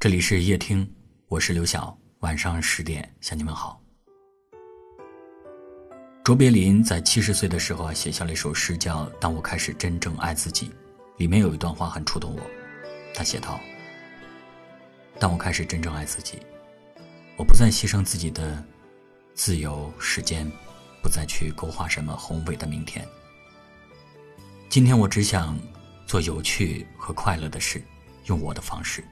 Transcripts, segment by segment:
这里是夜听，我是刘晓。晚上十点向你们好。卓别林在七十岁的时候，写下了一首诗，叫《当我开始真正爱自己》。里面有一段话很触动我，他写道：“当我开始真正爱自己，我不再牺牲自己的自由时间，不再去勾画什么宏伟的明天。今天我只想做有趣和快乐的事，用我的方式，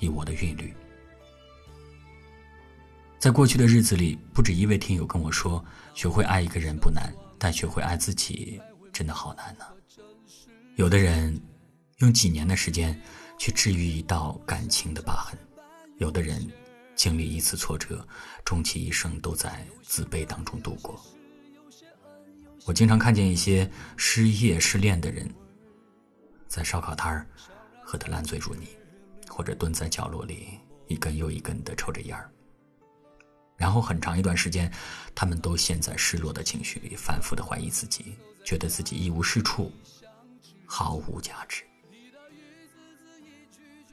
以我的韵律。”在过去的日子里，不止一位听友跟我说：“学会爱一个人不难，但学会爱自己真的好难呢。”有的人用几年的时间去治愈一道感情的疤痕，有的人经历一次挫折，终其一生都在自卑当中度过。我经常看见一些失业、失恋的人，在烧烤摊儿喝得烂醉如泥，或者蹲在角落里一根又一根的抽着烟儿。然后很长一段时间，他们都陷在失落的情绪里，反复的怀疑自己，觉得自己一无是处，毫无价值。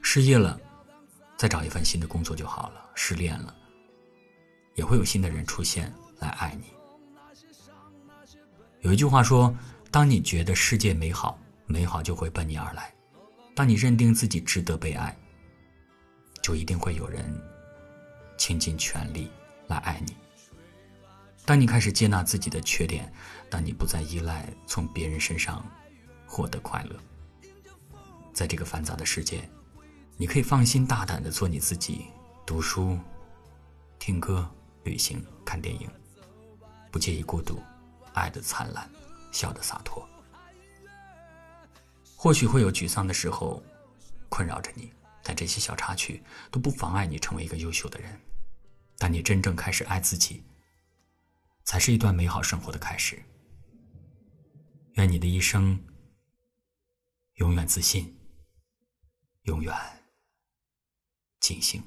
失业了，再找一份新的工作就好了；失恋了，也会有新的人出现来爱你。有一句话说：“当你觉得世界美好，美好就会奔你而来；当你认定自己值得被爱，就一定会有人倾尽全力。”来爱你。当你开始接纳自己的缺点，当你不再依赖从别人身上获得快乐，在这个繁杂的世界，你可以放心大胆的做你自己，读书、听歌、旅行、看电影，不介意孤独，爱的灿烂，笑的洒脱。或许会有沮丧的时候困扰着你，但这些小插曲都不妨碍你成为一个优秀的人。但你真正开始爱自己，才是一段美好生活的开始。愿你的一生永远自信，永远尽兴。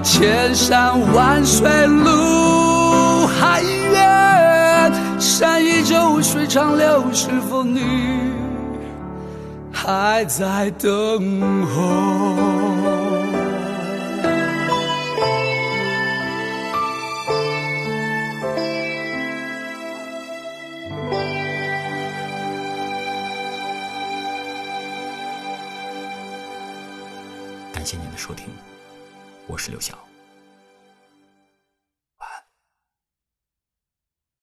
千山万水路还远，山依旧，水长流，是否你还在等候？感谢您的收听，我是刘晓。